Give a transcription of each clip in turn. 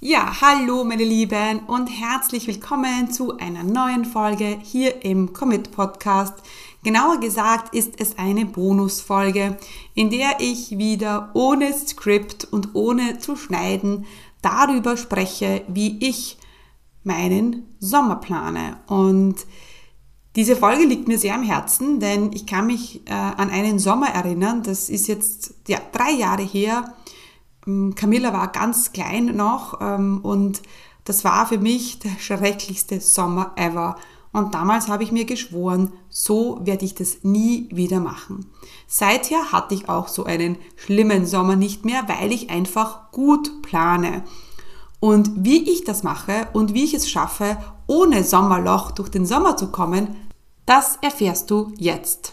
Ja, hallo meine Lieben und herzlich willkommen zu einer neuen Folge hier im Commit Podcast. Genauer gesagt ist es eine Bonusfolge, in der ich wieder ohne Skript und ohne zu schneiden darüber spreche, wie ich meinen Sommer plane. Und diese Folge liegt mir sehr am Herzen, denn ich kann mich äh, an einen Sommer erinnern, das ist jetzt ja, drei Jahre her, Camilla war ganz klein noch ähm, und das war für mich der schrecklichste Sommer ever. Und damals habe ich mir geschworen, so werde ich das nie wieder machen. Seither hatte ich auch so einen schlimmen Sommer nicht mehr, weil ich einfach gut plane. Und wie ich das mache und wie ich es schaffe, ohne Sommerloch durch den Sommer zu kommen, das erfährst du jetzt.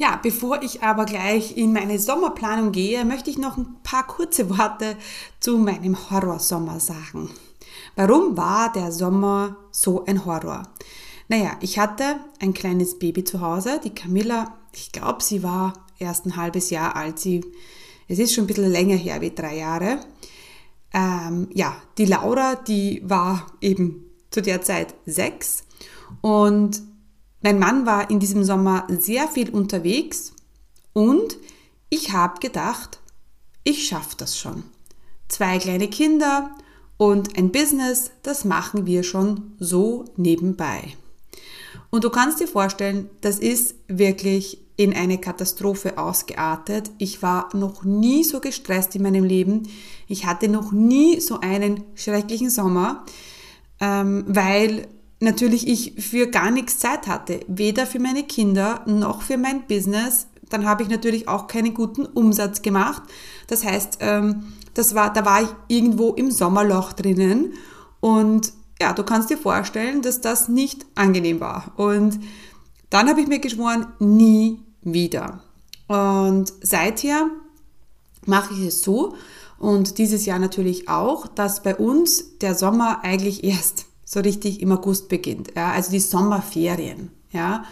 Ja, bevor ich aber gleich in meine Sommerplanung gehe, möchte ich noch ein paar kurze Worte zu meinem Horrorsommer sagen. Warum war der Sommer so ein Horror? Naja, ich hatte ein kleines Baby zu Hause, die Camilla, ich glaube, sie war erst ein halbes Jahr alt. Sie, es ist schon ein bisschen länger her wie drei Jahre. Ähm, ja, die Laura, die war eben zu der Zeit sechs und mein Mann war in diesem Sommer sehr viel unterwegs und ich habe gedacht, ich schaffe das schon. Zwei kleine Kinder und ein Business, das machen wir schon so nebenbei. Und du kannst dir vorstellen, das ist wirklich in eine Katastrophe ausgeartet. Ich war noch nie so gestresst in meinem Leben. Ich hatte noch nie so einen schrecklichen Sommer, ähm, weil natürlich ich für gar nichts Zeit hatte, weder für meine Kinder noch für mein Business. Dann habe ich natürlich auch keinen guten Umsatz gemacht. Das heißt, ähm, das war, da war ich irgendwo im Sommerloch drinnen und ja, du kannst dir vorstellen, dass das nicht angenehm war. Und dann habe ich mir geschworen, nie wieder. Und seither mache ich es so und dieses Jahr natürlich auch, dass bei uns der Sommer eigentlich erst so richtig im August beginnt. Ja, also die Sommerferien. Ja.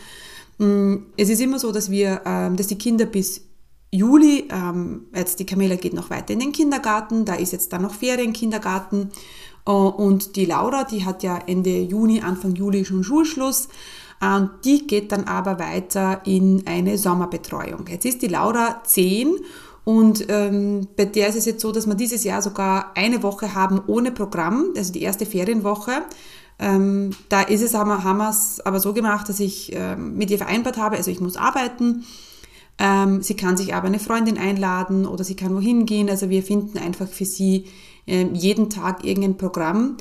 Mm, es ist immer so, dass wir, ähm, dass die Kinder bis Juli, ähm, jetzt die Camilla geht noch weiter in den Kindergarten, da ist jetzt dann noch Ferienkindergarten äh, und die Laura, die hat ja Ende Juni, Anfang Juli schon Schulschluss. Und die geht dann aber weiter in eine Sommerbetreuung. Jetzt ist die Laura 10 und ähm, bei der ist es jetzt so, dass wir dieses Jahr sogar eine Woche haben ohne Programm, also die erste Ferienwoche. Ähm, da ist es, haben wir es aber so gemacht, dass ich ähm, mit ihr vereinbart habe, also ich muss arbeiten. Ähm, sie kann sich aber eine Freundin einladen oder sie kann wohin gehen. Also wir finden einfach für sie ähm, jeden Tag irgendein Programm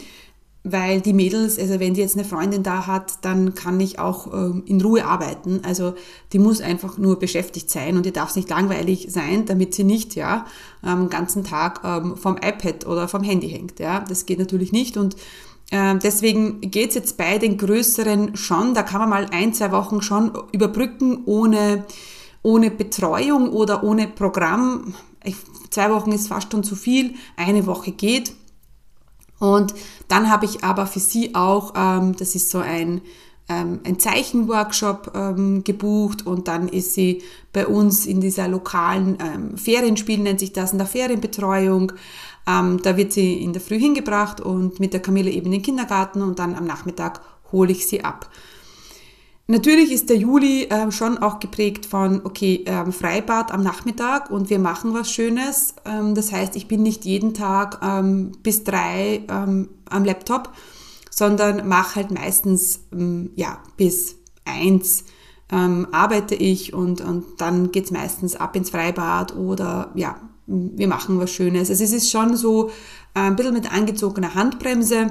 weil die Mädels, also wenn die jetzt eine Freundin da hat, dann kann ich auch ähm, in Ruhe arbeiten. Also die muss einfach nur beschäftigt sein und die darf nicht langweilig sein, damit sie nicht ja am ähm, ganzen Tag ähm, vom iPad oder vom Handy hängt. Ja, das geht natürlich nicht und äh, deswegen geht's jetzt bei den größeren schon. Da kann man mal ein, zwei Wochen schon überbrücken ohne ohne Betreuung oder ohne Programm. Ich, zwei Wochen ist fast schon zu viel. Eine Woche geht. Und dann habe ich aber für sie auch, ähm, das ist so ein, ähm, ein Zeichenworkshop ähm, gebucht und dann ist sie bei uns in dieser lokalen ähm, Ferienspiel, nennt sich das, in der Ferienbetreuung. Ähm, da wird sie in der Früh hingebracht und mit der Kamille eben in den Kindergarten und dann am Nachmittag hole ich sie ab. Natürlich ist der Juli äh, schon auch geprägt von, okay, ähm, Freibad am Nachmittag und wir machen was Schönes. Ähm, das heißt, ich bin nicht jeden Tag ähm, bis drei ähm, am Laptop, sondern mache halt meistens ähm, ja, bis eins ähm, arbeite ich und, und dann geht's meistens ab ins Freibad oder ja, wir machen was Schönes. Also es ist schon so äh, ein bisschen mit angezogener Handbremse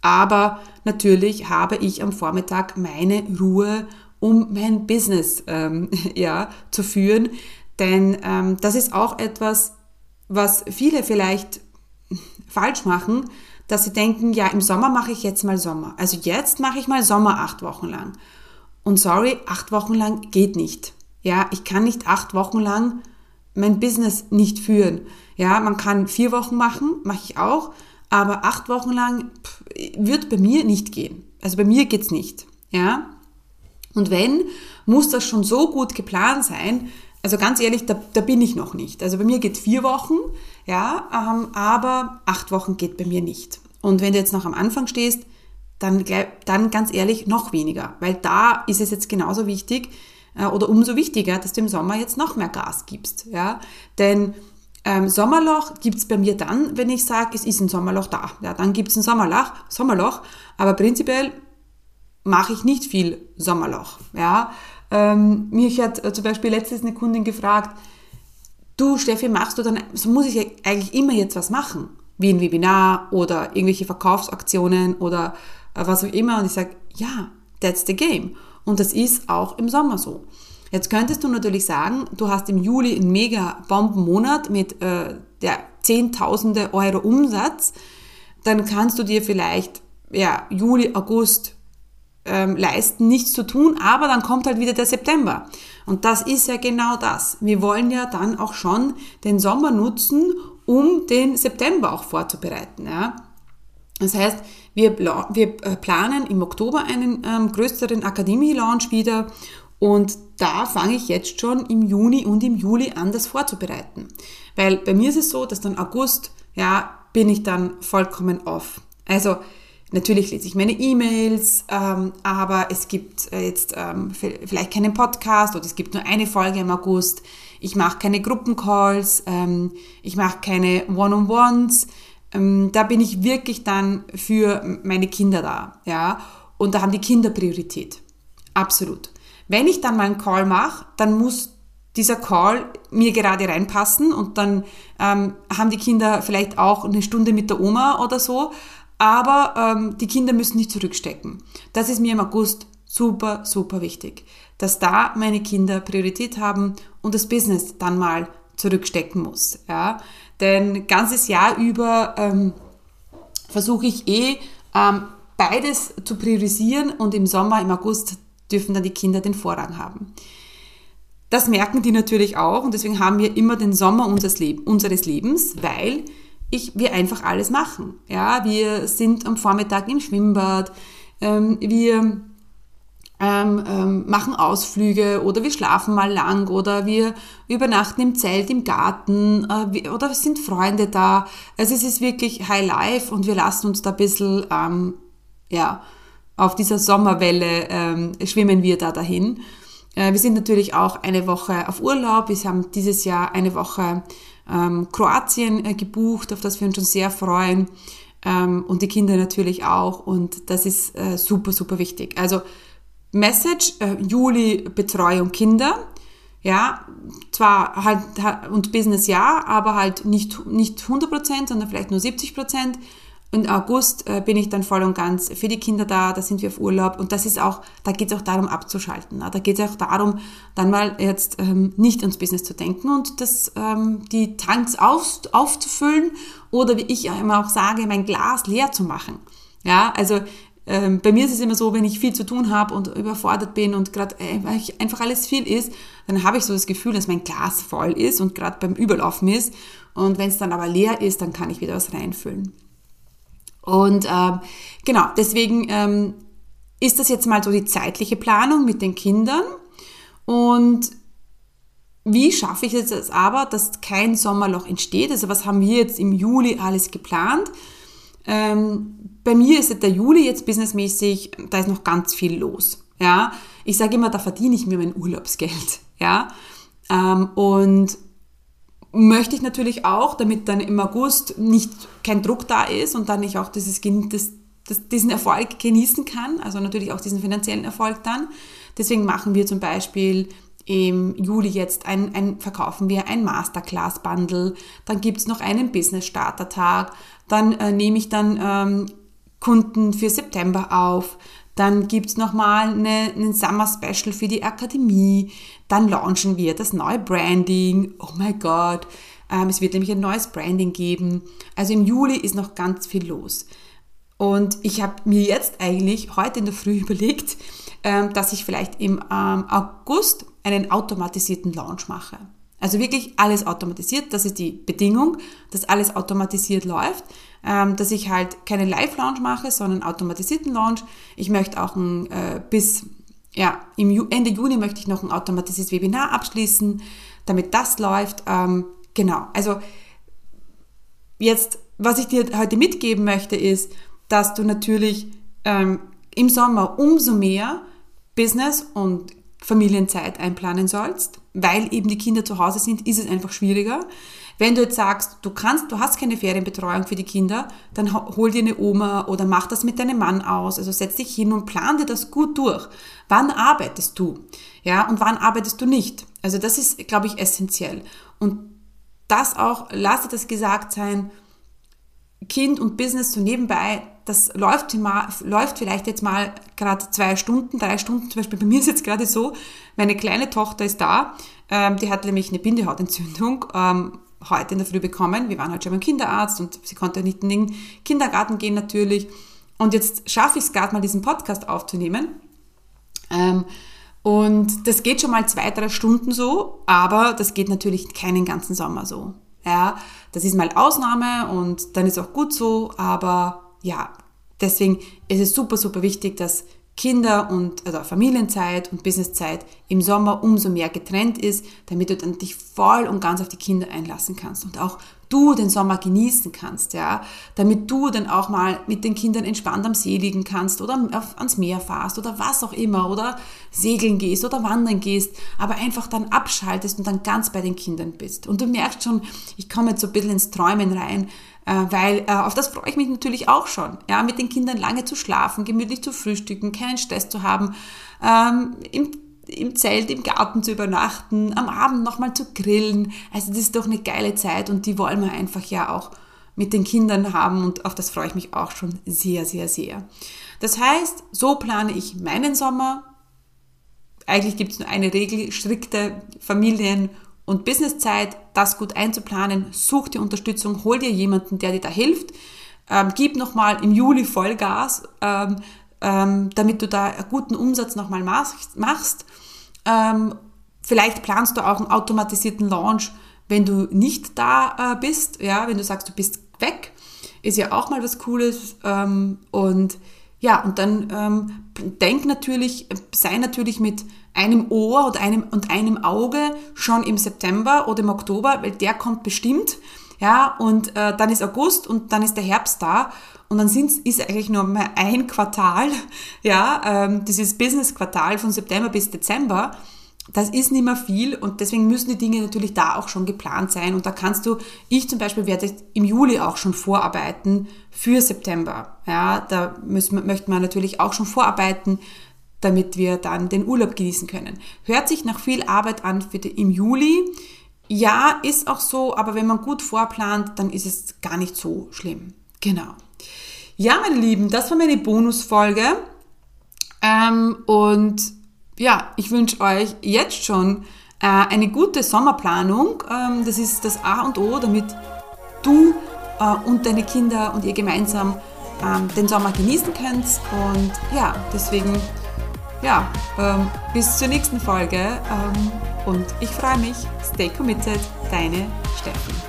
aber natürlich habe ich am Vormittag meine Ruhe, um mein Business ähm, ja, zu führen. Denn ähm, das ist auch etwas, was viele vielleicht falsch machen, dass sie denken, ja, im Sommer mache ich jetzt mal Sommer. Also jetzt mache ich mal Sommer acht Wochen lang. Und sorry, acht Wochen lang geht nicht. Ja, ich kann nicht acht Wochen lang mein Business nicht führen. Ja, man kann vier Wochen machen, mache ich auch, aber acht Wochen lang pff, wird bei mir nicht gehen. Also bei mir geht's nicht. Ja, und wenn, muss das schon so gut geplant sein. Also ganz ehrlich, da, da bin ich noch nicht. Also bei mir geht vier Wochen, ja, ähm, aber acht Wochen geht bei mir nicht. Und wenn du jetzt noch am Anfang stehst, dann, dann ganz ehrlich noch weniger, weil da ist es jetzt genauso wichtig äh, oder umso wichtiger, dass du im Sommer jetzt noch mehr Gas gibst. Ja? Denn ähm, Sommerloch gibt's bei mir dann, wenn ich sage, es ist ein Sommerloch da. Ja, dann gibt's ein Sommerloch, Sommerloch, aber prinzipiell mache ich nicht viel Sommerloch. Ja? Ähm, mich hat äh, zum Beispiel letztens eine Kundin gefragt, du Steffi, machst du dann, so muss ich eigentlich immer jetzt was machen, wie ein Webinar oder irgendwelche Verkaufsaktionen oder äh, was auch immer. Und ich sage, ja, that's the game. Und das ist auch im Sommer so. Jetzt könntest du natürlich sagen, du hast im Juli einen mega Bombenmonat mit äh, der Zehntausende Euro Umsatz, dann kannst du dir vielleicht ja, Juli, August ähm, leisten, nichts zu tun, aber dann kommt halt wieder der September. Und das ist ja genau das. Wir wollen ja dann auch schon den Sommer nutzen, um den September auch vorzubereiten. Ja? Das heißt, wir, wir äh, planen im Oktober einen ähm, größeren Akademie-Launch wieder und da fange ich jetzt schon im Juni und im Juli an, das vorzubereiten. Weil bei mir ist es so, dass dann August, ja, bin ich dann vollkommen off. Also Natürlich lese ich meine E-Mails, ähm, aber es gibt äh, jetzt ähm, vielleicht keinen Podcast oder es gibt nur eine Folge im August. Ich mache keine Gruppencalls, ähm, ich mache keine One-on-Ones. Ähm, da bin ich wirklich dann für meine Kinder da, ja. Und da haben die Kinder Priorität, absolut. Wenn ich dann mal einen Call mache, dann muss dieser Call mir gerade reinpassen und dann ähm, haben die Kinder vielleicht auch eine Stunde mit der Oma oder so aber ähm, die Kinder müssen nicht zurückstecken. Das ist mir im August super, super wichtig, dass da meine Kinder Priorität haben und das Business dann mal zurückstecken muss. Ja? Denn ganzes Jahr über ähm, versuche ich eh ähm, beides zu priorisieren und im Sommer, im August dürfen dann die Kinder den Vorrang haben. Das merken die natürlich auch und deswegen haben wir immer den Sommer unseres, Leb unseres Lebens, weil ich, wir einfach alles machen. Ja, wir sind am Vormittag im Schwimmbad, ähm, wir ähm, ähm, machen Ausflüge oder wir schlafen mal lang oder wir übernachten im Zelt im Garten äh, wir, oder sind Freunde da. Also es ist wirklich High Life und wir lassen uns da ein bisschen, ähm, ja, auf dieser Sommerwelle ähm, schwimmen wir da dahin. Äh, wir sind natürlich auch eine Woche auf Urlaub. Wir haben dieses Jahr eine Woche ähm, Kroatien äh, gebucht, auf das wir uns schon sehr freuen. Ähm, und die Kinder natürlich auch. Und das ist äh, super, super wichtig. Also Message, äh, Juli Betreuung Kinder. Ja, zwar halt, und Business ja, aber halt nicht, nicht 100%, sondern vielleicht nur 70%. Und August äh, bin ich dann voll und ganz für die Kinder da, da sind wir auf Urlaub und das ist auch, da geht es auch darum abzuschalten. Ne? Da geht es auch darum, dann mal jetzt ähm, nicht ans Business zu denken und das, ähm, die Tanks auf, aufzufüllen oder wie ich immer auch sage, mein Glas leer zu machen. Ja, also ähm, bei mir ist es immer so, wenn ich viel zu tun habe und überfordert bin und gerade äh, einfach alles viel ist, dann habe ich so das Gefühl, dass mein Glas voll ist und gerade beim Überlaufen ist. Und wenn es dann aber leer ist, dann kann ich wieder was reinfüllen. Und ähm, genau, deswegen ähm, ist das jetzt mal so die zeitliche Planung mit den Kindern. Und wie schaffe ich jetzt aber, dass kein Sommerloch entsteht? Also was haben wir jetzt im Juli alles geplant? Ähm, bei mir ist der Juli jetzt businessmäßig, da ist noch ganz viel los. Ja, ich sage immer, da verdiene ich mir mein Urlaubsgeld. Ja, ähm, und möchte ich natürlich auch, damit dann im August nicht kein Druck da ist und dann ich auch dieses, das, das, diesen Erfolg genießen kann, also natürlich auch diesen finanziellen Erfolg dann. Deswegen machen wir zum Beispiel im Juli jetzt ein, ein, verkaufen wir ein Masterclass-Bundle, dann gibt's noch einen Business-Starter-Tag, dann äh, nehme ich dann ähm, Kunden für September auf, dann gibt's nochmal eine, einen Summer Special für die Akademie. Dann launchen wir das neue Branding. Oh mein Gott. Ähm, es wird nämlich ein neues Branding geben. Also im Juli ist noch ganz viel los. Und ich habe mir jetzt eigentlich heute in der Früh überlegt, ähm, dass ich vielleicht im ähm, August einen automatisierten Launch mache. Also wirklich alles automatisiert. Das ist die Bedingung, dass alles automatisiert läuft. Ähm, dass ich halt keine Live-Launch mache, sondern automatisierten Launch. Ich möchte auch ein, äh, bis ja, Ende Juni möchte ich noch ein automatisiertes Webinar abschließen, damit das läuft. Ähm, genau. Also jetzt, was ich dir heute mitgeben möchte, ist, dass du natürlich ähm, im Sommer umso mehr Business und Familienzeit einplanen sollst, weil eben die Kinder zu Hause sind, ist es einfach schwieriger. Wenn du jetzt sagst, du kannst, du hast keine Ferienbetreuung für die Kinder, dann hol dir eine Oma oder mach das mit deinem Mann aus. Also setz dich hin und plan dir das gut durch. Wann arbeitest du? Ja, und wann arbeitest du nicht? Also das ist, glaube ich, essentiell. Und das auch, lass dir das gesagt sein, Kind und Business so nebenbei, das läuft, läuft vielleicht jetzt mal gerade zwei Stunden, drei Stunden. Zum Beispiel bei mir ist jetzt gerade so, meine kleine Tochter ist da, ähm, die hat nämlich eine Bindehautentzündung ähm, heute in der Früh bekommen. Wir waren halt schon beim Kinderarzt und sie konnte nicht in den Kindergarten gehen natürlich. Und jetzt schaffe ich es gerade mal, diesen Podcast aufzunehmen. Ähm, und das geht schon mal zwei, drei Stunden so, aber das geht natürlich keinen ganzen Sommer so. Ja, das ist mal Ausnahme und dann ist auch gut so, aber ja, deswegen ist es super, super wichtig, dass Kinder- und also Familienzeit und Businesszeit im Sommer umso mehr getrennt ist, damit du dann dich voll und ganz auf die Kinder einlassen kannst und auch du den Sommer genießen kannst, ja, damit du dann auch mal mit den Kindern entspannt am See liegen kannst oder auf, ans Meer fahrst oder was auch immer oder segeln gehst oder wandern gehst, aber einfach dann abschaltest und dann ganz bei den Kindern bist. Und du merkst schon, ich komme jetzt so ein bisschen ins Träumen rein, weil äh, auf das freue ich mich natürlich auch schon. Ja, mit den Kindern lange zu schlafen, gemütlich zu frühstücken, keinen Stress zu haben, ähm, im, im Zelt, im Garten zu übernachten, am Abend nochmal zu grillen. Also das ist doch eine geile Zeit und die wollen wir einfach ja auch mit den Kindern haben und auf das freue ich mich auch schon sehr, sehr, sehr. Das heißt, so plane ich meinen Sommer. Eigentlich gibt es nur eine Regel, strikte Familien- und Businesszeit, das gut einzuplanen, such dir Unterstützung, hol dir jemanden, der dir da hilft, ähm, gib nochmal im Juli Vollgas, ähm, ähm, damit du da einen guten Umsatz nochmal machst. Ähm, vielleicht planst du auch einen automatisierten Launch, wenn du nicht da äh, bist, ja, wenn du sagst, du bist weg, ist ja auch mal was Cooles ähm, und ja, und dann ähm, denk natürlich, sei natürlich mit einem Ohr und einem, und einem Auge schon im September oder im Oktober, weil der kommt bestimmt. Ja, und äh, dann ist August und dann ist der Herbst da und dann sind, ist eigentlich nur mal ein Quartal, ja, ähm, dieses Business-Quartal von September bis Dezember. Das ist nicht mehr viel und deswegen müssen die Dinge natürlich da auch schon geplant sein. Und da kannst du, ich zum Beispiel werde im Juli auch schon vorarbeiten für September. Ja, da müssen, möchten wir natürlich auch schon vorarbeiten, damit wir dann den Urlaub genießen können. Hört sich nach viel Arbeit an für die, im Juli. Ja, ist auch so, aber wenn man gut vorplant, dann ist es gar nicht so schlimm. Genau. Ja, meine Lieben, das war meine Bonusfolge. Ähm, und ja, ich wünsche euch jetzt schon äh, eine gute Sommerplanung. Ähm, das ist das A und O, damit du äh, und deine Kinder und ihr gemeinsam ähm, den Sommer genießen könnt. Und ja, deswegen ja, ähm, bis zur nächsten Folge ähm, und ich freue mich. Stay committed, deine Steffen.